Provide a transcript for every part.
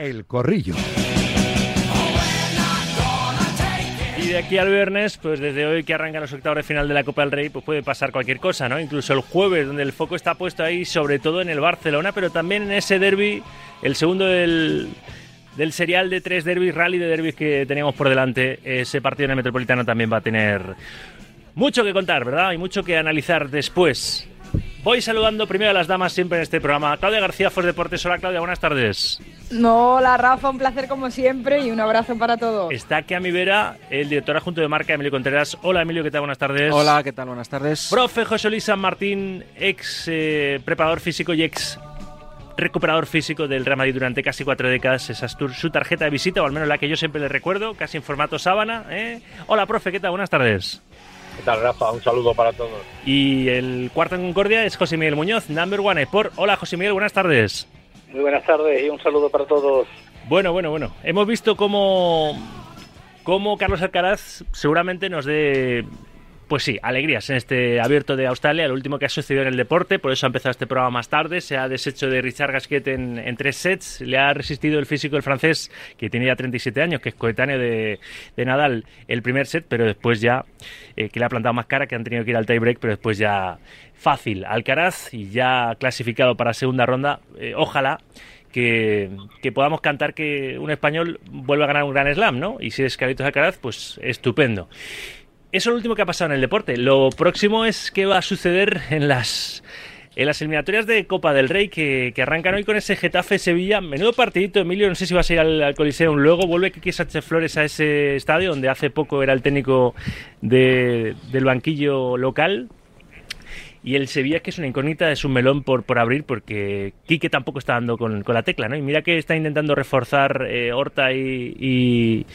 El Corrillo. Y de aquí al viernes, pues desde hoy que arrancan los octavos de final de la Copa del Rey, pues puede pasar cualquier cosa, ¿no? Incluso el jueves, donde el foco está puesto ahí, sobre todo en el Barcelona, pero también en ese derby, el segundo del, del serial de tres derbis, rally de derbis que teníamos por delante. Ese partido en el Metropolitano también va a tener mucho que contar, ¿verdad? Y mucho que analizar después. Voy saludando primero a las damas siempre en este programa. Claudia García, Fuerza Deportes. Hola Claudia, buenas tardes. Hola Rafa, un placer como siempre y un abrazo para todos. Está aquí a mi vera el director adjunto de marca, Emilio Contreras. Hola Emilio, ¿qué tal? Buenas tardes. Hola, ¿qué tal? Buenas tardes. Profe José Luis San Martín, ex eh, preparador físico y ex recuperador físico del Real Madrid durante casi cuatro décadas. Esa es su tarjeta de visita, o al menos la que yo siempre le recuerdo, casi en formato sábana. ¿eh? Hola profe, ¿qué tal? Buenas tardes. ¿Qué tal, Rafa? Un saludo para todos. Y el cuarto en Concordia es José Miguel Muñoz, number one por. Hola, José Miguel, buenas tardes. Muy buenas tardes y un saludo para todos. Bueno, bueno, bueno. Hemos visto cómo, cómo Carlos Alcaraz seguramente nos dé pues sí, alegrías en este abierto de Australia, el último que ha sucedido en el deporte, por eso ha empezado este programa más tarde, se ha deshecho de Richard Gasquet en, tres sets, le ha resistido el físico el francés, que tiene ya 37 años, que es coetáneo de, Nadal, el primer set, pero después ya, eh, que le ha plantado más cara, que han tenido que ir al tiebreak, pero después ya fácil. Alcaraz, y ya clasificado para segunda ronda, eh, ojalá que, podamos cantar que un español vuelva a ganar un gran slam, ¿no? Y si es Carlitos Alcaraz, pues estupendo eso es lo último que ha pasado en el deporte. Lo próximo es qué va a suceder en las eliminatorias de Copa del Rey que, arrancan hoy con ese Getafe Sevilla. Menudo partidito, Emilio. No sé si vas a ir al, Coliseum. Luego vuelve Kiki Sánchez Flores a ese estadio donde hace poco era el técnico del banquillo local. Y el Sevilla, que es una incógnita, es un melón por, abrir porque Quique tampoco está dando con, la tecla, ¿no? Y mira que está intentando reforzar eh, Horta y,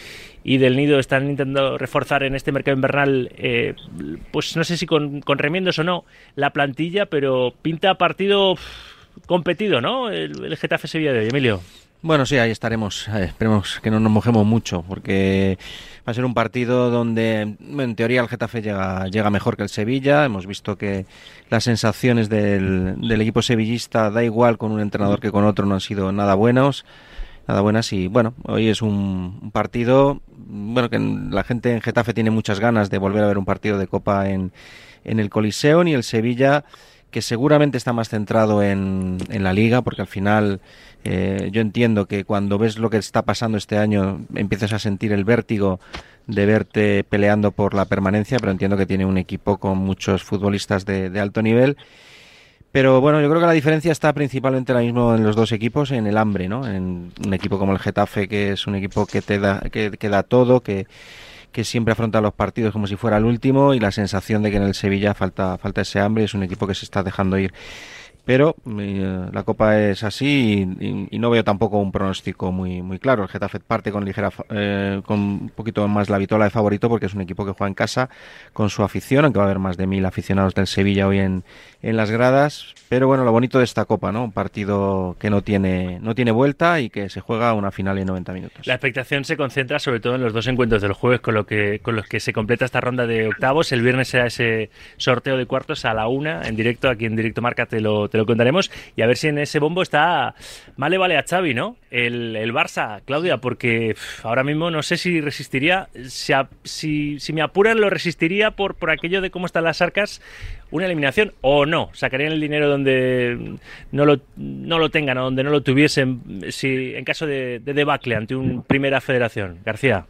Del Nido, están intentando reforzar en este mercado invernal, eh, pues no sé si con, con, remiendos o no, la plantilla, pero pinta partido competido, ¿no? El, el Getafe Sevilla de hoy, Emilio. Bueno, sí, ahí estaremos. Eh, esperemos que no nos mojemos mucho, porque va a ser un partido donde, en teoría, el Getafe llega, llega mejor que el Sevilla. Hemos visto que las sensaciones del, del equipo sevillista, da igual con un entrenador que con otro, no han sido nada buenos. Nada buenas y bueno, hoy es un, partido, bueno, que la gente en Getafe tiene muchas ganas de volver a ver un partido de Copa en, en el Coliseo y el Sevilla que seguramente está más centrado en, en la liga, porque al final eh, yo entiendo que cuando ves lo que está pasando este año empiezas a sentir el vértigo de verte peleando por la permanencia, pero entiendo que tiene un equipo con muchos futbolistas de, alto nivel. Pero bueno, yo creo que la diferencia está principalmente ahora mismo en los dos equipos, en el hambre, ¿no? En un equipo como el Getafe, que es un equipo que te da, que, que da todo, que, que siempre afronta los partidos como si fuera el último, y la sensación de que en el Sevilla falta, falta ese hambre, es un equipo que se está dejando ir pero eh, la Copa es así y, no veo tampoco un pronóstico muy muy claro. El Getafe parte con ligera eh, con un poquito más la vitola de favorito porque es un equipo que juega en casa con su afición, aunque va a haber más de mil aficionados del Sevilla hoy en, en las gradas. Pero bueno, lo bonito de esta Copa, ¿no? Un partido que no tiene no tiene vuelta y que se juega una final en 90 minutos. La expectación se concentra sobre todo en los dos encuentros del jueves con lo que con los que se completa esta ronda de octavos. El viernes será ese sorteo de cuartos a la una en directo aquí en directo Marca te lo te lo contaremos y a ver si en ese bombo está Vale vale a Xavi, ¿no? El, Barça, Claudia, porque ahora mismo no sé si resistiría, si, si, me apuran lo resistiría por, por aquello de cómo están las arcas, una eliminación o no, sacarían el dinero donde no lo, no lo tengan o donde no lo tuviesen, si en caso de, de debacle ante un primera federación. García.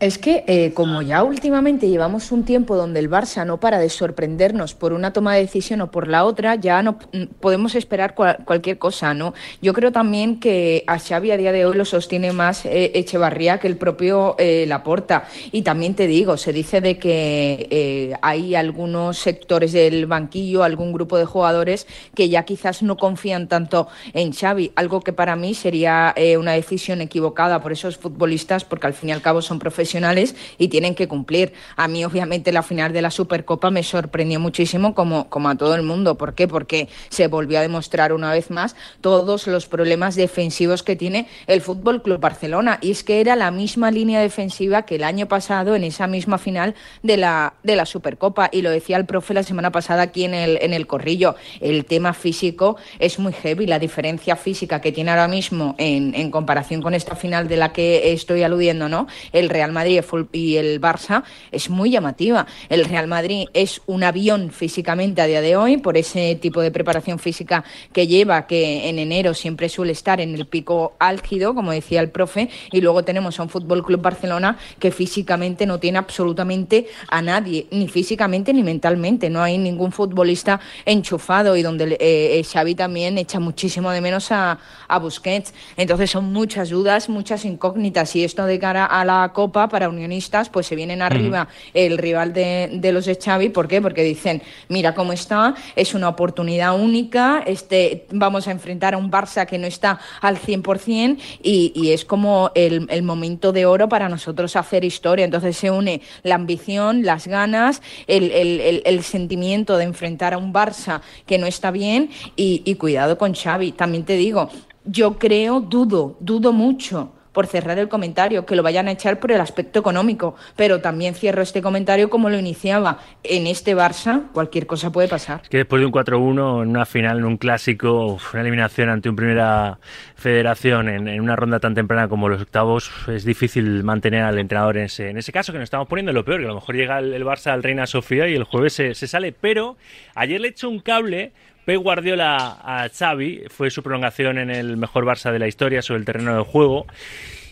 Es que eh, como ya últimamente llevamos un tiempo donde el Barça no para de sorprendernos por una toma de decisión o por la otra, ya no mm, podemos esperar cualquier cosa, ¿no? Yo creo también que a Xavi a día de hoy lo sostiene más eh, Echevarría que el propio eh, Laporta. Y también te digo, se dice de que hay algunos sectores del banquillo, algún grupo de jugadores que ya quizás no confían tanto en Xavi, algo que para mí sería una decisión equivocada por esos futbolistas, porque al fin y al cabo son profesionales profesionales y tienen que cumplir. A mí, obviamente, la final de la Supercopa me sorprendió muchísimo, como, como a todo el mundo. ¿Por qué? Porque se volvió a demostrar una vez más todos los problemas defensivos que tiene el Fútbol Club Barcelona. Y es que era la misma línea defensiva que el año pasado en esa misma final de la, de la Supercopa. Y lo decía el profe la semana pasada aquí en el, en el Corrillo. El tema físico es muy heavy. La diferencia física que tiene ahora mismo en, en comparación con esta final de la que estoy aludiendo, ¿no? El Real Madrid y el Barça es muy llamativa. El Real Madrid es un avión físicamente a día de hoy por ese tipo de preparación física que lleva, que en enero siempre suele estar en el pico álgido, como decía el profe, y luego tenemos a un Fútbol Club Barcelona que físicamente no tiene absolutamente a nadie, ni físicamente ni mentalmente. No hay ningún futbolista enchufado y donde eh, Xavi también echa muchísimo de menos a Busquets. Entonces son muchas dudas, muchas incógnitas y esto de cara a la Copa para unionistas, pues se vienen arriba el rival de, de, los de Xavi. ¿Por qué? Porque dicen, mira cómo está, es una oportunidad única, este, vamos a enfrentar a un Barça que no está al 100% y, y es como el, el, momento de oro para nosotros hacer historia. Entonces se une la ambición, las ganas, el, el, el sentimiento de enfrentar a un Barça que no está bien y, y cuidado con Xavi. También te digo, yo creo, dudo, dudo mucho por cerrar el comentario, que lo vayan a echar por el aspecto económico, pero también cierro este comentario como lo iniciaba. En este Barça cualquier cosa puede pasar. Es que después de un 4-1 en una final, en un clásico, una eliminación ante un primera federación en, una ronda tan temprana como los octavos, es difícil mantener al entrenador en ese, en ese caso, que nos estamos poniendo lo peor, que a lo mejor llega el, el Barça al Reina Sofía y el jueves se, se sale, pero ayer le echó un cable Pep Guardiola a Xavi, fue su prolongación en el mejor Barça de la historia sobre el terreno de juego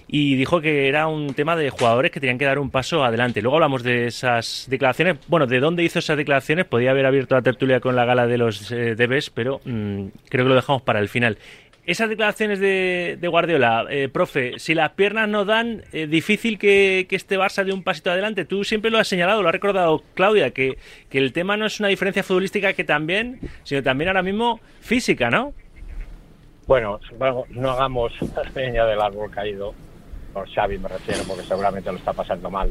y dijo que era un tema de jugadores que tenían que dar un paso adelante. Luego hablamos de esas declaraciones, bueno, de dónde hizo esas declaraciones, podía haber abierto la tertulia con la gala de los eh, debes, pero mmm, creo que lo dejamos para el final. Esas declaraciones de, Guardiola, eh, profe, si las piernas no dan, eh, difícil que, este Barça dé un pasito adelante. Tú siempre lo has señalado, lo ha recordado Claudia, que, el tema no es una diferencia futbolística que también, sino también ahora mismo física, ¿no? Bueno, no hagamos leña del árbol caído, por Xavi me refiero, porque seguramente lo está pasando mal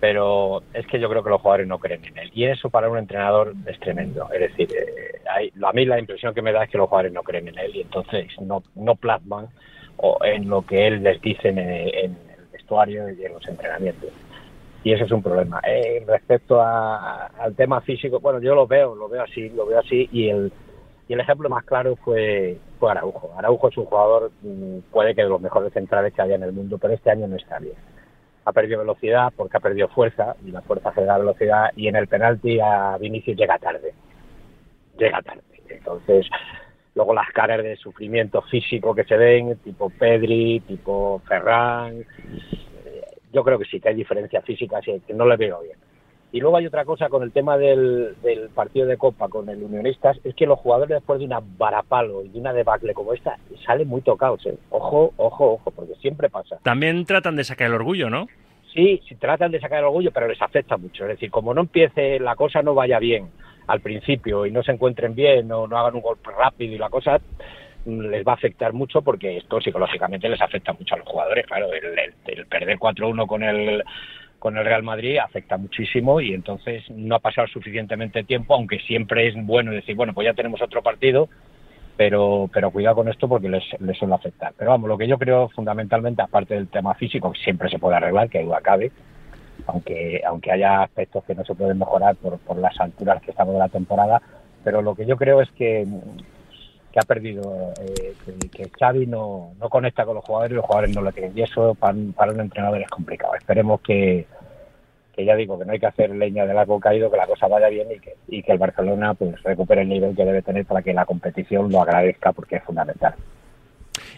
pero es que yo creo que los jugadores no creen en él. Y eso para un entrenador es tremendo. Es decir, eh, a mí la impresión que me da es que los jugadores no creen en él y entonces no, no plasman o en lo que él les dice en, el vestuario y en los entrenamientos. Y eso es un problema. Eh, respecto al tema físico, bueno, yo lo veo, lo veo así, lo veo así y el, y el ejemplo más claro fue, fue Araujo. Araujo es un jugador, puede que de los mejores centrales que haya en el mundo, pero este año no está bien ha perdido velocidad porque ha perdido fuerza y la fuerza genera velocidad y en el penalti a Vinicius llega tarde llega tarde entonces luego las caras de sufrimiento físico que se ven tipo Pedri tipo Ferran yo creo que sí que hay diferencia física sí, que no le veo bien y luego hay otra cosa con el tema del, del, partido de Copa con el Unionistas, es que los jugadores después de una varapalo y de una debacle como esta salen muy tocados. ¿eh? Ojo, ojo, ojo, porque siempre pasa. También tratan de sacar el orgullo, ¿no? Sí, sí, tratan de sacar el orgullo, pero les afecta mucho. Es decir, como no empiece, la cosa no vaya bien al principio y no se encuentren bien o no hagan un golpe rápido y la cosa les va a afectar mucho porque esto psicológicamente les afecta mucho a los jugadores. Claro, el perder 4-1 con el con el Real Madrid afecta muchísimo y entonces no ha pasado suficientemente tiempo, aunque siempre es bueno decir, bueno, pues ya tenemos otro partido, pero, pero cuidado con esto porque les, les suele afectar. Pero vamos, lo que yo creo fundamentalmente, aparte del tema físico, que siempre se puede arreglar, que duda cabe, aunque, aunque haya aspectos que no se pueden mejorar por, por las alturas que estamos de la temporada, pero lo que yo creo es que que ha perdido, eh, que, Xavi no, no conecta con los jugadores y los jugadores no lo tienen. Y eso para, para un entrenador es complicado. Esperemos que, que ya digo que no hay que hacer leña del árbol caído, que la cosa vaya bien y que, y que el Barcelona pues recupere el nivel que debe tener para que la competición lo agradezca porque es fundamental.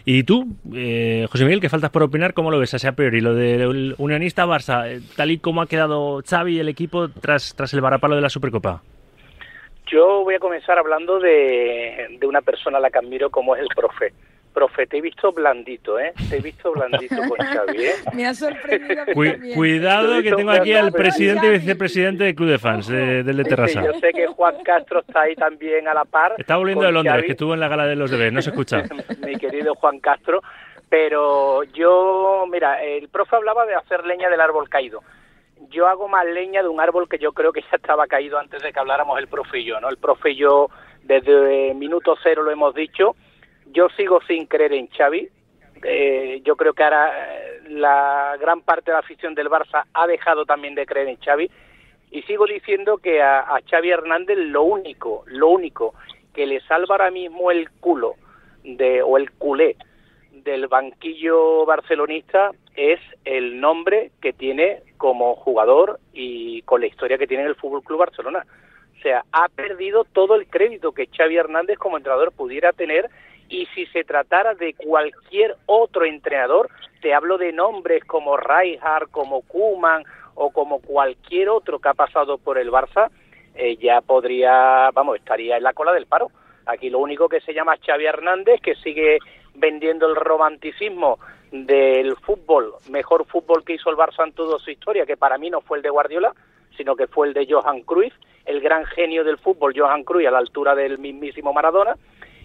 Y tú, eh, José Miguel, que faltas por opinar, ¿cómo lo ves así a priori? Lo del unionista Barça, eh, tal y como ha quedado Xavi y el equipo tras, tras el varapalo de la Supercopa. Yo voy a comenzar hablando de, de una persona a la que admiro como es el profe. Profe, te he visto blandito, ¿eh? Te he visto blandito con Xavi, ¿eh? Me ha sorprendido. Cu cuidado que tengo aquí al presidente y vicepresidente del Club de Fans, de, del de Terrassa. Sí, yo sé que Juan Castro está ahí también a la par. Está volviendo de Londres, Xavi. que estuvo en la gala de los deberes, no se escucha. Mi querido Juan Castro. Pero yo mira, el profe hablaba de hacer leña del árbol caído. Yo hago más leña de un árbol que yo creo que ya estaba caído antes de que habláramos el profe y yo, ¿no? El profe y yo desde minuto cero lo hemos dicho. Yo sigo sin creer en Xavi. Eh, yo creo que ahora eh, la gran parte de la afición del Barça ha dejado también de creer en Xavi y sigo diciendo que a, Xavi Hernández lo único, lo único que le salva ahora mismo el culo de o el culé del banquillo barcelonista es el nombre que tiene como jugador y con la historia que tiene en el Fútbol Club Barcelona. O sea, ha perdido todo el crédito que Xavi Hernández como entrenador pudiera tener y si se tratara de cualquier otro entrenador, te hablo de nombres como Rijkaard, como Kuman o como cualquier otro que ha pasado por el Barça, eh, ya podría, vamos, estaría en la cola del paro. Aquí lo único que se llama Xavi Hernández, que sigue vendiendo el romanticismo del fútbol, mejor fútbol que hizo el Barça en toda su historia, que para mí no fue el de Guardiola, sino que fue el de Johan Cruyff, el gran genio del fútbol, Johan Cruyff, a la altura del mismísimo Maradona,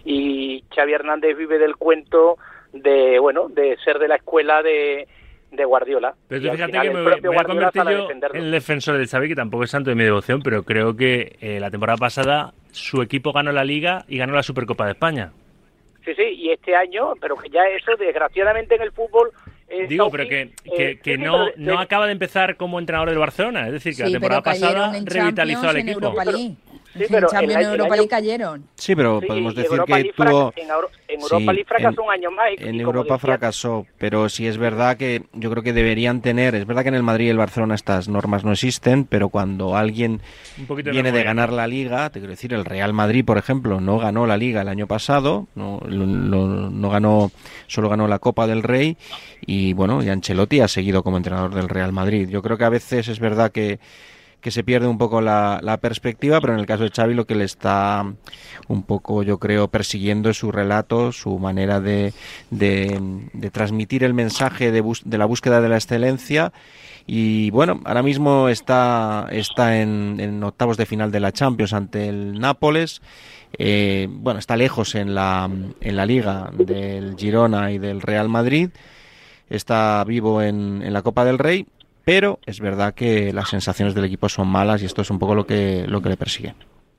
y Xavi Hernández vive del cuento de, bueno, de ser de la escuela de, de Guardiola. Pero tú al fíjate final que el me voy, propio me voy a Guardiola convertir yo en el defensor del Xavi, que tampoco es santo de mi devoción, pero creo que eh, la temporada pasada su equipo ganó la Liga y ganó la Supercopa de España. Sí, sí, y este año, pero que ya eso, desgraciadamente en el fútbol... eh, Digo, pero que, eh, que, sí, que sí, no, pero- no acaba de empezar como entrenador del Barcelona. Es decir, que la temporada pasada revitalizó al equipo. Sí, en pero en Europa League cayeron. Sí, pero Sí, podemos decir Europa que tuvo... en, Euro- en Europa Sí, League fracasó en- un año más. y- En y Europa decía- fracasó, pero sí es verdad que yo creo que deberían tener, es verdad que en el Madrid y el Barcelona estas normas no existen, pero cuando alguien Un poquito de viene de ganar la liga, te quiero decir, el Real Madrid, por ejemplo, no ganó la liga el año pasado, no, lo- lo- no ganó, solo ganó la Copa del Rey y bueno, y Ancelotti ha seguido como entrenador del Real Madrid. Yo creo que a veces es verdad que que se pierde un poco la, la perspectiva, pero en el caso de Xavi lo que le está un poco, yo creo, persiguiendo es su relato, su manera de, de, transmitir el mensaje de la búsqueda de la excelencia. Y bueno, ahora mismo está, está en, en octavos de final de la Champions ante el Nápoles. Eh, bueno, está lejos en la, en la liga del Girona y del Real Madrid. Está vivo en, en la Copa del Rey, pero es verdad que las sensaciones del equipo son malas y esto es un poco lo que, lo que le persigue.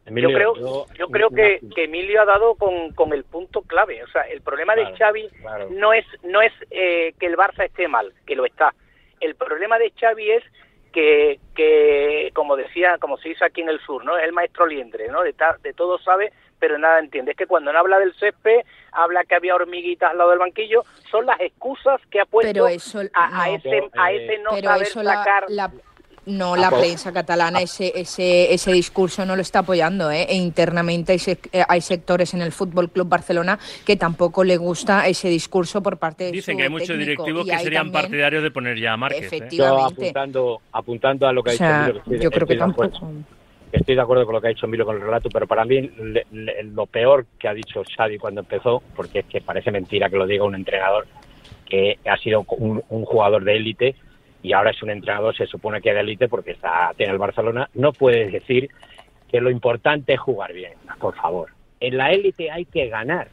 Emilio, yo creo, yo- yo creo que, que Emilio ha dado con, con el punto clave. O sea, el problema Claro, de Xavi claro. no es no es eh, que el Barça esté mal, que lo está. El problema de Xavi es que, que como decía, como se dice aquí en el sur, ¿no? Es el maestro liendre, ¿no? De, ta- de todo sabe, pero nada entiende. Es que cuando no habla del césped, habla que había hormiguitas al lado del banquillo. Son las excusas que ha puesto Pero eso a, ese, Eh, ese no pero saber eso la, sacar... la- no la prensa catalana ese ese ese discurso no lo está apoyando ¿eh? e internamente hay, sec- eh, hay sectores en el Fútbol Club Barcelona que tampoco le gusta ese discurso por parte de Dicen su que hay muchos técnico, directivos que serían también- partidarios de poner ya a Márquez. ¿eh? Yo efectivamente apuntando, apuntando a lo que ha o dicho sea que estoy- yo creo que acuerdo. Estoy de acuerdo con lo que ha dicho Emilio con el relato, pero para mí le- le- lo peor que ha dicho Xavi cuando empezó, porque es que parece mentira que lo diga un entrenador que ha sido un, un jugador de élite y ahora es un entrenador, se supone que de élite porque está tiene el Barcelona, no puedes decir que lo importante es jugar bien, por favor. En la élite hay que ganar.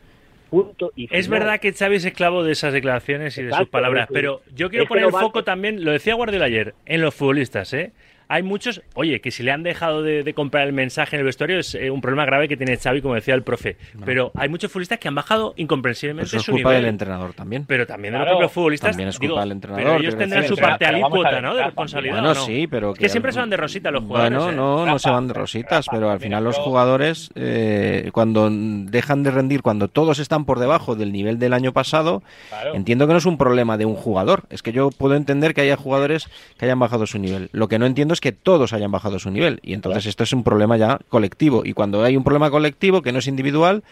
Punto y Es verdad que Xavi es esclavo de esas declaraciones y de sus palabras, es pero yo quiero es poner el foco también, lo decía Guardiola ayer, en los futbolistas, ¿eh? Hay muchos, oye, que si le han dejado de, de comprar el mensaje en el vestuario es eh, un problema grave que tiene Xavi, como decía el profe. Pero hay muchos futbolistas que han bajado incomprensiblemente Eso es su culpa nivel. del entrenador también. Pero también de Claro, los propios futbolistas. también es culpa digo, del entrenador, Pero ellos tendrán su parte alícuota, ¿no? De responsabilidad. Bueno, ¿o no? sí, pero Es que siempre se van de rosita los jugadores. Bueno, ¿eh? no, no se van de rositas, pero al final los jugadores, eh, cuando dejan de rendir, cuando todos están por debajo del nivel del año pasado, Claro. entiendo que no es un problema de un jugador. Es que yo puedo entender que haya jugadores que hayan bajado su nivel. Lo que no entiendo es que todos hayan bajado su nivel. Y entonces esto es un problema ya colectivo. Y cuando hay un problema colectivo que no es individual,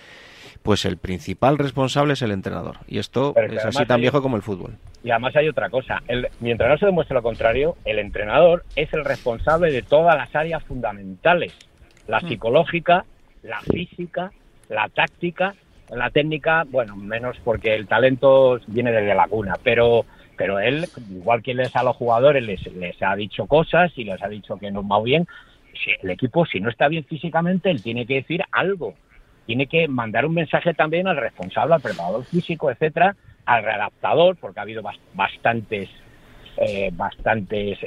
pues el principal responsable es el entrenador. Y esto es así tan hay- viejo como el fútbol. Y además hay otra cosa. El, mientras no se demuestre lo contrario, el entrenador es el responsable de todas las áreas fundamentales. La Mm. psicológica, la física, la táctica, la técnica, bueno, menos porque el talento viene desde la cuna, pero pero él, igual que les a los jugadores, les, les ha dicho cosas y les ha dicho que no va bien, el equipo, si no está bien físicamente, él tiene que decir algo. Tiene que mandar un mensaje también al responsable, al preparador físico, etcétera, al readaptador, porque ha habido bastantes eh, bastantes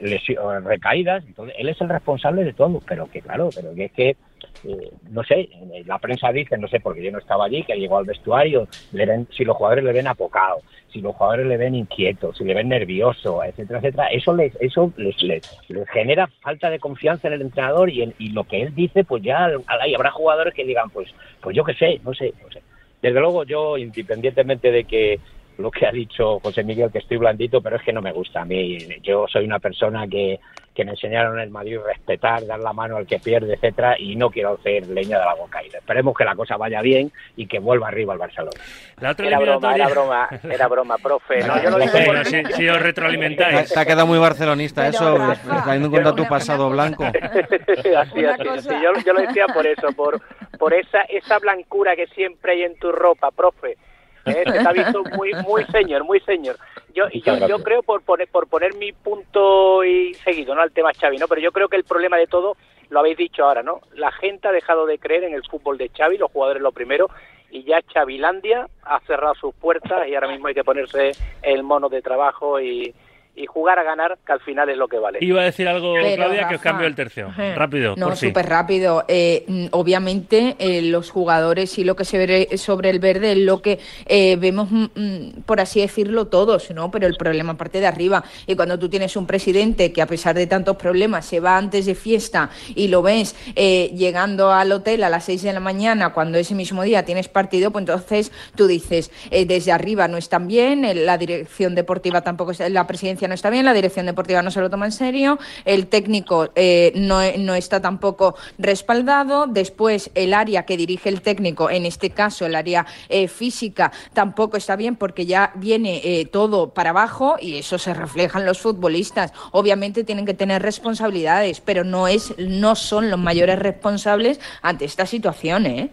recaídas, entonces él es el responsable de todo, pero que claro, pero que es que eh, no sé, la prensa dice, no sé, porque yo no estaba allí, que llegó al vestuario, le ven, si los jugadores le ven apocado, si los jugadores le ven inquieto, si le ven nervioso, etcétera, etcétera, eso les, eso les, les, genera falta de confianza en el entrenador y, y lo que él dice, pues ya hay, habrá jugadores que digan, pues, pues yo qué sé, no sé, no sé. Desde luego yo, independientemente de que lo que ha dicho José Miguel, que estoy blandito, pero es que no me gusta a mí. Yo soy una persona que, que me enseñaron en el Madrid respetar, dar la mano al que pierde, etcétera, y no quiero hacer leña de la boca. Y esperemos que la cosa vaya bien y que vuelva arriba el Barcelona. era broma, era broma, era broma, profe. No, yo no si, si, os retroalimentáis. Te ha quedado muy barcelonista eso, teniendo en cuenta tu pasado blanco. así, así, Yo, yo, lo decía por eso, por, por esa, esa blancura que siempre hay en tu ropa, profe ¿eh? Se ha visto muy, muy señor, muy señor. Yo, yo, yo creo, por poner, por poner mi punto y seguido ¿no? al tema Xavi, ¿no? pero yo creo que el problema de todo, lo habéis dicho ahora, ¿no? La gente ha dejado de creer en el fútbol de Xavi, los jugadores lo primero, y ya Xavilandia ha cerrado sus puertas y ahora mismo hay que ponerse el mono de trabajo y, y jugar a ganar, que al final es lo que vale. Iba a decir algo, Claudia, que os cambio el tercio. Rápido. No, súper rápido. Eh, mm, obviamente, eh, los jugadores y lo que se ve sobre el verde es lo que eh, vemos, mm, mm, por así decirlo, todos, ¿no? Pero el problema parte de arriba. Y cuando tú tienes un presidente que, a pesar de tantos problemas, se va antes de fiesta y lo ves llegando al hotel a las 6 de la mañana, cuando ese mismo día tienes partido, pues entonces tú dices, desde arriba no están bien, la dirección deportiva tampoco está, la presidencia no está bien, la dirección deportiva no se lo toma en serio, el técnico eh, no, no, está tampoco respaldado, después el área que dirige el técnico, en este caso el área eh, física, tampoco está bien porque ya viene eh, todo para abajo y eso se refleja en los futbolistas. Obviamente tienen que tener responsabilidades, pero no, es, no son los mayores responsables ante esta situación, ¿eh?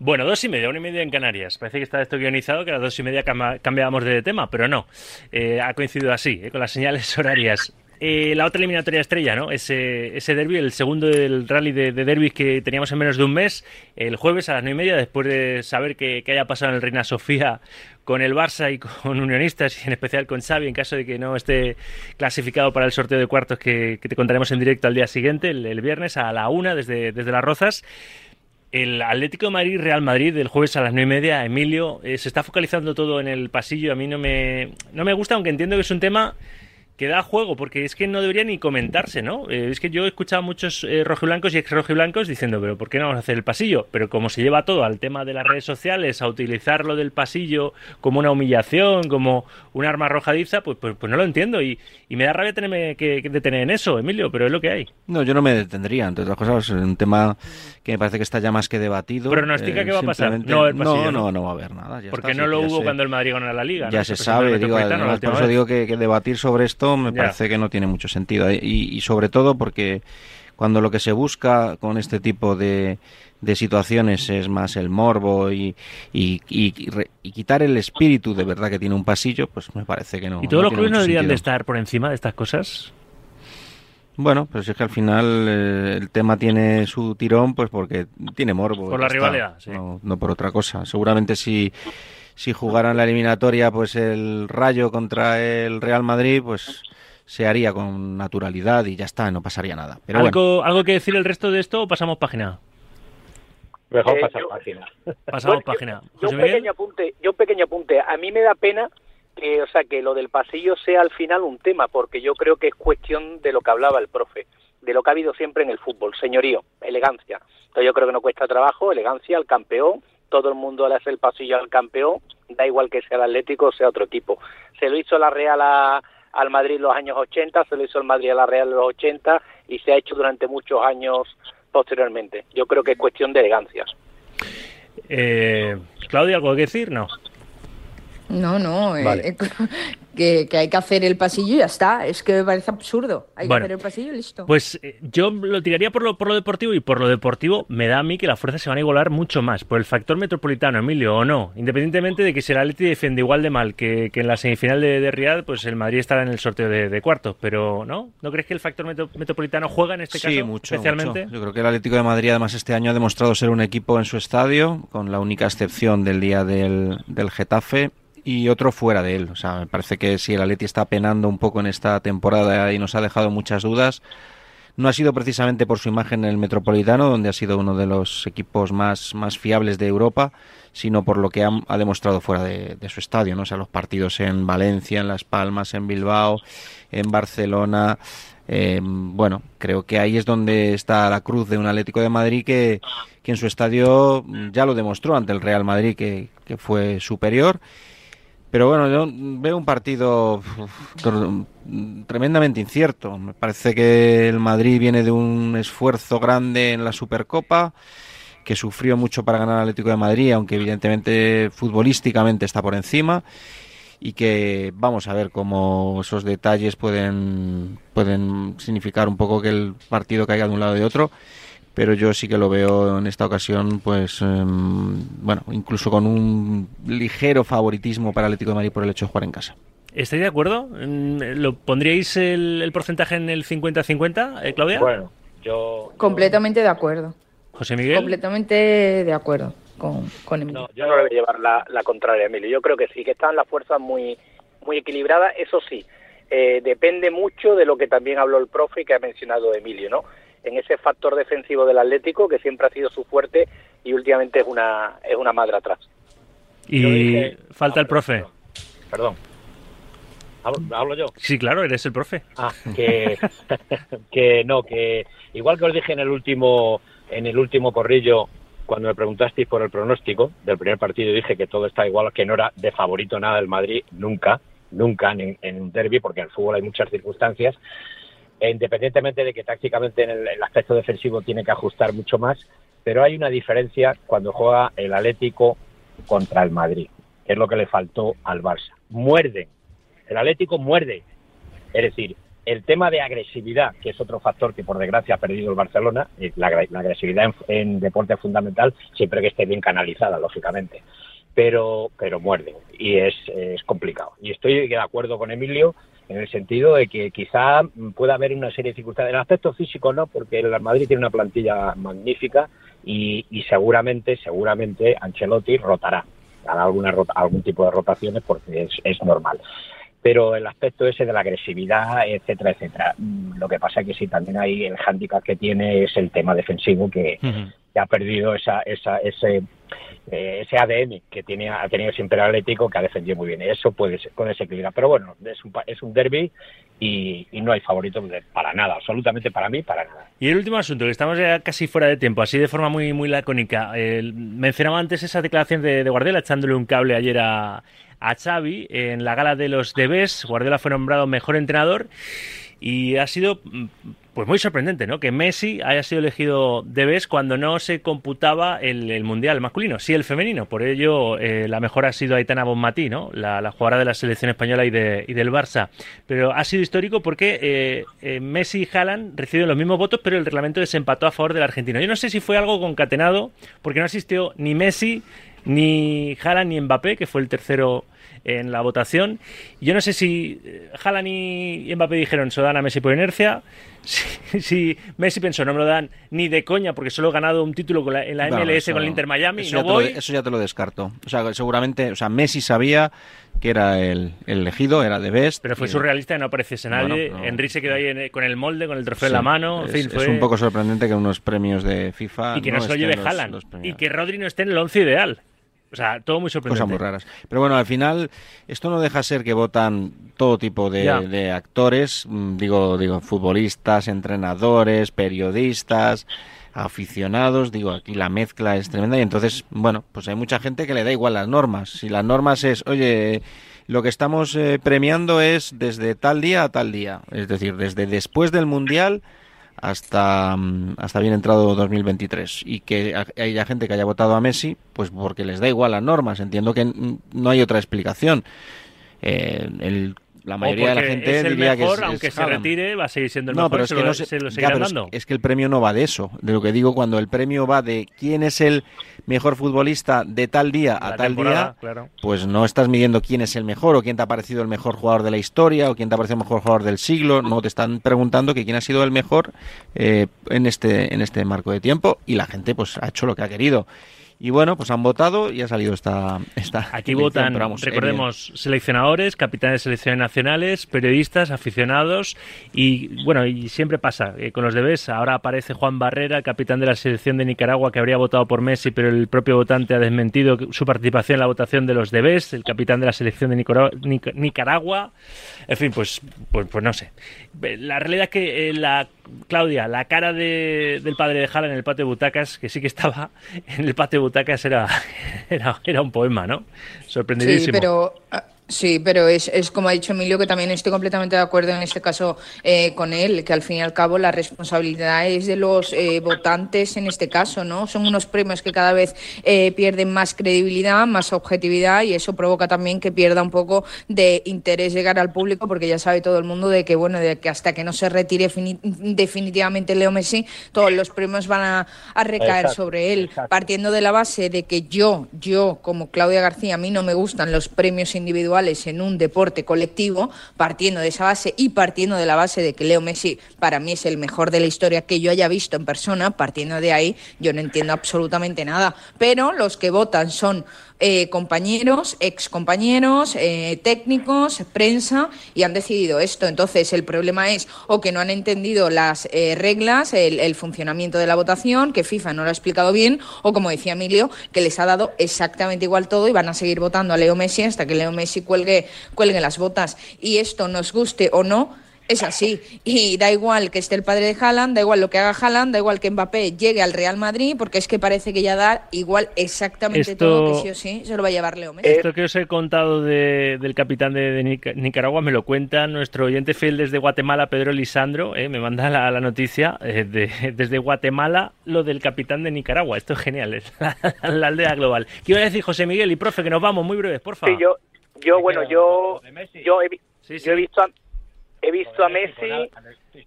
Bueno, dos y media, una y media en Canarias. Parece que está esto guionizado, que a las dos y media cambiábamos de tema, pero no. Eh, ha coincidido así, eh, con las señales horarias. Eh, la otra eliminatoria estrella, ¿no? Ese, ese derby, el segundo del rally de, de que teníamos en menos de un mes, el jueves a las nueve y media, después de saber que, haya pasado en el Reina Sofía con el Barça y con Unionistas, y en especial con Xavi, en caso de que no esté clasificado para el sorteo de cuartos que, te contaremos en directo al día siguiente, el, viernes a la una, desde, desde Las Rozas el Atlético de Madrid, Real Madrid, del jueves a las nueve y media, Emilio, eh, se está focalizando todo en el pasillo. A mí no me, no me gusta, aunque entiendo que es un tema que da juego, porque es que no debería ni comentarse, ¿no? Eh, es que yo he escuchado a muchos eh, rojiblancos y ex rojiblancos diciendo, pero ¿por qué no vamos a hacer el pasillo? Pero como se lleva todo al tema de las redes sociales, a utilizar lo del pasillo como una humillación, como un arma arrojadiza, pues, pues, pues no lo entiendo. Y, y, me da rabia tenerme que, detener en eso, Emilio, pero es lo que hay. No, yo no me detendría, entre otras cosas, es un tema que me parece que está ya más que debatido. ¿Pronostica eh, qué va a pasar? No, no, no, no, va a haber nada. porque no lo hubo cuando el Madrid ganó la Liga. Ya se sabe, digo, además, por eso digo que, que debatir sobre esto me parece que no tiene mucho sentido. Y, sobre todo porque cuando lo que se busca con este tipo de, de situaciones es más el morbo y, y, quitar el espíritu de verdad que tiene un pasillo, pues me parece que no. ¿Y todos los clubes no deberían de estar por encima de estas cosas? Bueno, pero si es que al final eh, el tema tiene su tirón, pues porque tiene morbo. Por la rivalidad, sí. no, no, por otra cosa. Seguramente si si jugaran la eliminatoria pues el Rayo contra el Real Madrid, pues se haría con naturalidad y ya está, no pasaría nada. Pero ¿Algo, ¿Algo que decir el resto de esto o pasamos página? Mejor eh, pasar página. Pasamos página. Yo, un pequeño apunte, yo un pequeño apunte. A mí me da pena que, o sea, que lo del pasillo sea al final un tema, porque yo creo que es cuestión de lo que hablaba el profe, de lo que ha habido siempre en el fútbol, señorío, elegancia. Entonces yo creo que no cuesta trabajo, elegancia al campeón, todo el mundo le hace el pasillo al campeón, da igual que sea el Atlético o sea otro tipo. Se lo hizo la Real al Madrid en los años 80, se lo hizo el Madrid a la Real en los 80 y se ha hecho durante muchos años posteriormente. Yo creo que es cuestión de elegancia. Eh, Claudia, ¿algo que decir? No. No, no. Eh, que, hay que hacer el pasillo y ya está. Es que me parece absurdo. Hay que hacer el pasillo y listo. Pues eh, yo lo tiraría por lo, por lo deportivo y por lo deportivo me da a mí que las fuerzas se van a igualar mucho más. Por el factor metropolitano, Emilio, o no. Independientemente de que si el Atleti defiende igual de mal que, en la semifinal de, de, Riyadh, pues el Madrid estará en el sorteo de, cuartos. Pero, ¿no? ¿No crees que el factor metropolitano juega en este caso mucho, especialmente? Yo creo que el Atlético de Madrid además este año ha demostrado ser un equipo en su estadio, con la única excepción del día del, del Getafe y otro fuera de él. O sea, me parece que si el Atleti está penando un poco en esta temporada y nos ha dejado muchas dudas, no ha sido precisamente por su imagen en el Metropolitano, donde ha sido uno de los equipos más, más fiables de Europa, sino por lo que ha, demostrado fuera de, su estadio, ¿no? O sea, los partidos en Valencia, en Las Palmas, en Bilbao, en Barcelona. Eh, bueno, creo que ahí es donde está la cruz de un Atlético de Madrid que, que en su estadio ya lo demostró ante el Real Madrid, que, que fue superior pero bueno, yo veo un partido tremendamente incierto. Me parece que el Madrid viene de un esfuerzo grande en la Supercopa, que sufrió mucho para ganar al Atlético de Madrid, aunque evidentemente futbolísticamente está por encima y que vamos a ver cómo esos detalles pueden pueden significar un poco que el partido caiga de un lado y de otro pero yo sí que lo veo en esta ocasión, pues, em, bueno, incluso con un ligero favoritismo para el Atlético de Madrid por el hecho de jugar en casa. ¿Estáis de acuerdo? ¿Lo pondríais el, porcentaje en el 50-50, eh, Claudia? Bueno, yo... Completamente de acuerdo. José Miguel. Completamente de acuerdo con, con Emilio. No, yo no le voy a llevar la, la contraria, Emilio. Yo creo que sí, que están las fuerzas muy, muy equilibradas. Eso sí, eh, depende mucho de lo que también habló el profe y que ha mencionado Emilio, ¿no? En ese factor defensivo del Atlético que siempre ha sido su fuerte y últimamente es una es una madre atrás. Y falta el profe. Perdón. ¿Hablo, yo? Sí, claro, eres el profe. Ah, que, que no, que igual que os dije en el último en el último corrillo cuando me preguntasteis por el pronóstico del primer partido dije que todo está igual, que no era de favorito nada el Madrid, nunca, nunca en, en un derby, porque en el fútbol hay muchas circunstancias, e independientemente de que tácticamente en el, aspecto defensivo tiene que ajustar mucho más, pero hay una diferencia cuando juega el Atlético contra el Madrid, que es lo que le faltó al Barça. Muerde, el Atlético muerde, es decir, el tema de agresividad, que es otro factor que por desgracia ha perdido el Barcelona, la, agresividad en, deporte es fundamental, siempre que esté bien canalizada, lógicamente, pero, pero muerde y es complicado. Y estoy de acuerdo con Emilio en el sentido de que quizá pueda haber una serie de dificultades. En el aspecto físico no, porque el Madrid tiene una plantilla magnífica y, seguramente, seguramente Ancelotti rotará, hará alguna algún tipo de rotaciones porque es, es normal pero el aspecto ese de la agresividad, etcétera, etcétera. Lo que pasa es que sí, también hay el hándicap que tiene es el tema defensivo que, que ha perdido esa, esa, ese, eh, ese ADN que tiene, ha tenido siempre el Atlético, que ha defendido muy bien. Eso puede, puede desequilibrar. Pero bueno, es un, es un derby y, no hay favorito para nada, absolutamente para mí, para nada. Y el último asunto, que estamos ya casi fuera de tiempo, así de forma muy, muy lacónica. mencionaba antes esa declaración de, de Guardiola echándole un cable ayer a, a Xavi en la gala de los Debes. Guardiola fue nombrado mejor entrenador y ha sido pues muy sorprendente, ¿no? Que Messi haya sido elegido de cuando no se computaba el, mundial masculino, sí el femenino. Por ello, eh, la mejor ha sido Aitana Bonmatí, ¿no? La, jugadora de la selección española y, de, y, del Barça. Pero ha sido histórico porque eh, eh, Messi y Haaland reciben los mismos votos, pero el reglamento desempató a favor del argentino. Yo no sé si fue algo concatenado, porque no asistió ni Messi, ni Haaland, ni Mbappé, que fue el tercero en la votación. Yo no sé si Haaland y Mbappé dijeron se dan a Messi por inercia, si, Messi pensó, no me lo dan ni de coña porque solo he ganado un título con la, en la MLS con el Inter Miami eso, y no voy. eso ya te lo descarto. O sea, seguramente, o sea, Messi sabía que era el, elegido, era de best. Pero fue surrealista y no apareciese nadie. Henry se quedó ahí con el molde, con el trofeo en la mano. Es, es un poco sorprendente que unos premios de FIFA. Y que no, se lo lleve Haaland. Y que Rodri no esté en el once ideal. O sea, todo muy sorprendente. Cosas muy raras. Pero bueno, al final, esto no deja ser que votan todo tipo de, actores, mm, digo, digo, futbolistas, entrenadores, periodistas, aficionados, digo, aquí la mezcla es tremenda y entonces, bueno, pues hay mucha gente que le da igual las normas. Si las normas es, oye, lo que estamos eh, premiando es desde tal día a tal día, es decir, desde después del Mundial hasta, mm, hasta bien entrado 2023 y que haya gente que haya votado a Messi, pues porque les da igual las normas. Entiendo que no hay otra explicación. Eh, el la mayoría de la gente diría que es, aunque se retire, va a seguir siendo el mejor. Pero es que, lo, Es, que el premio no va de eso. De lo que digo, cuando el premio va de quién es el mejor futbolista de tal día a tal día, pues no estás midiendo quién es el mejor o quién te ha parecido el mejor jugador de la historia o quién te ha parecido el mejor jugador del siglo. No, te están preguntando que quién ha sido el mejor eh, en este en este marco de tiempo y la gente pues ha hecho lo que ha querido Y bueno, pues han votado y ha salido esta. esta Aquí votan, recordemos, seleccionadores, capitanes de selecciones nacionales, periodistas, aficionados y bueno, y siempre pasa eh, con los debes. Ahora aparece Juan Barrera, capitán de la selección de Nicaragua, que habría votado por Messi, pero el propio votante ha desmentido su participación en la votación de los debes. El capitán de la selección de Nicaragua. En fin, pues, pues, pues no sé. La realidad es que eh, la Claudia, la cara de, del padre de Jala en el patio de butacas, que sí que estaba en el patio de butacas, era, era, era un poema, ¿no? Sorprendidísimo. Sí, pero ah, Sí, pero es, es, como ha dicho Emilio, que también estoy completamente de acuerdo en este caso eh, con él, que al fin y al cabo la responsabilidad es de los eh, votantes en este caso, ¿no? Son unos premios que cada vez eh, pierden más credibilidad, más objetividad y eso provoca también que pierda un poco de interés llegar al público porque ya sabe todo el mundo de que, bueno, de que hasta que no se retire definitivamente Leo Messi, todos los premios van a, a recaer sobre él, partiendo de la base de que yo, yo como Claudia García, a mí no me gustan los premios individuales en un deporte colectivo, partiendo de esa base y partiendo de la base de que Leo Messi para mí es el mejor de la historia que yo haya visto en persona, partiendo de ahí yo no entiendo absolutamente nada. Pero los que votan son eh, compañeros, ex compañeros, eh, técnicos, prensa y han decidido esto. Entonces el problema es o que no han entendido las eh, reglas, el, el, funcionamiento de la votación, que FIFA no lo ha explicado bien, o como decía Emilio, que les ha dado exactamente igual todo y van a seguir votando a Leo Messi hasta que Leo Messi cuelgue, cuelgue las botas. Y esto nos guste o no, es así. Y da igual que esté el padre de Haaland, da igual lo que haga Haaland, da igual que Mbappé llegue al Real Madrid, porque es que parece que ya da igual exactamente todo que sí o sí se lo va a llevar Leo Messi. Esto que os he contado del capitán de, Nicaragua me lo cuenta nuestro oyente fiel desde Guatemala, Pedro Lisandro, eh, me manda la, noticia eh, desde Guatemala lo del capitán de Nicaragua. Esto es genial, es la, aldea global. ¿Qué iba a decir José Miguel y profe? Que nos vamos muy breves, por favor. Sí, yo, yo bueno, yo, yo he, yo he visto he visto a Messi.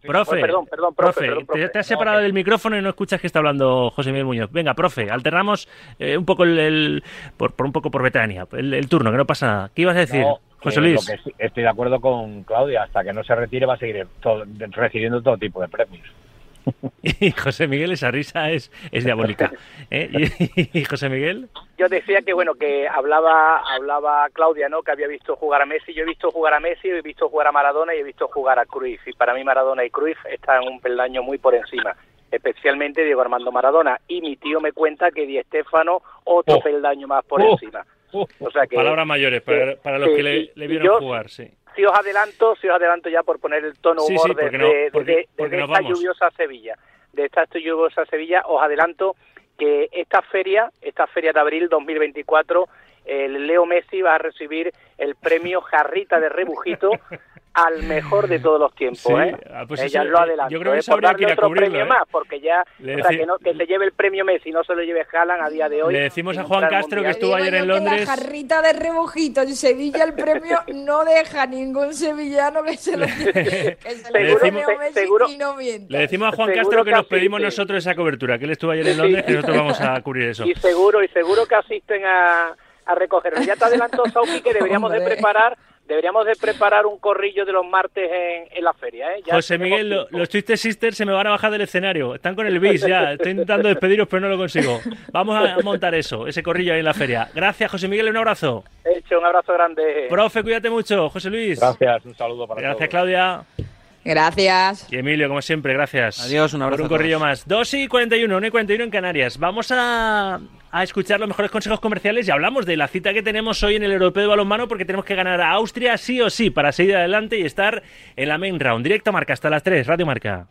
Profe, perdón, perdón, profe, Te, has separado del micrófono y no escuchas que está hablando José Miguel Muñoz. Venga, profe, alternamos eh, un poco el, por, un poco por veteranía, el, turno, que no pasa nada. ¿Qué ibas a decir, José Luis? estoy de acuerdo con Claudia, hasta que no se retire va a seguir recibiendo todo tipo de premios. Y José Miguel, esa risa es, es diabólica. ¿eh? ¿Y, José Miguel? Yo decía que, bueno, que hablaba, hablaba Claudia, ¿no? Que había visto jugar a Messi. Yo he visto jugar a Messi, he visto jugar a Maradona y he visto jugar a Cruyff. Y para mí Maradona y Cruyff están un peldaño muy por encima. Especialmente Diego Armando Maradona. Y mi tío me cuenta que Di Estefano otro oh. peldaño más por oh. encima. Oh. O sea que, Palabras mayores para, los que le, le vieron jugar, sí si os adelanto, si os adelanto ya por poner el tono humor de, esta lluviosa Sevilla, de esta lluviosa Sevilla, os adelanto que esta feria, esta feria de abril 2024, el Leo Messi va a recibir el premio Jarrita de Rebujito al mejor de todos los tiempos. ¿eh? Ah, pues Ella lo adelantó. Yo creo que ¿eh? por darle otro premio ¿eh? más, porque ya, o sea, que, no, que se lleve el premio Messi, no se lo lleve Haaland a día de hoy. Le decimos a Juan Castro que estuvo ayer en Londres. la jarrita de rebujito en Sevilla el premio no deja ningún sevillano que se lo que se le decimos, seguro, y no Le decimos a Juan Castro que, nos pedimos nosotros esa cobertura, que él estuvo ayer en Londres, que nosotros vamos a cubrir eso. Y seguro, y seguro que asisten a, a recogerlo. Ya te adelantó Sauki que deberíamos de preparar deberíamos de preparar un corrillo de los martes en, la feria. ¿eh? José Miguel, los Twisted Sisters se me van a bajar del escenario. Están con el bis ya. Estoy intentando despediros, pero no lo consigo. Vamos a montar eso, ese corrillo ahí en la feria. Gracias, José Miguel, un abrazo. Hecho, un abrazo grande. Profe, cuídate mucho. José Luis. Gracias, un saludo para Gracias, Claudia. Gracias. Y Emilio, como siempre, gracias. Adiós, un abrazo. Por un corrillo más. 2 y 41, 1 y 41 en Canarias. Vamos a, a, escuchar los mejores consejos comerciales y hablamos de la cita que tenemos hoy en el Europeo de Balonmano porque tenemos que ganar a Austria sí o sí para seguir adelante y estar en la main round. Directo Marca hasta las 3, Radio Marca.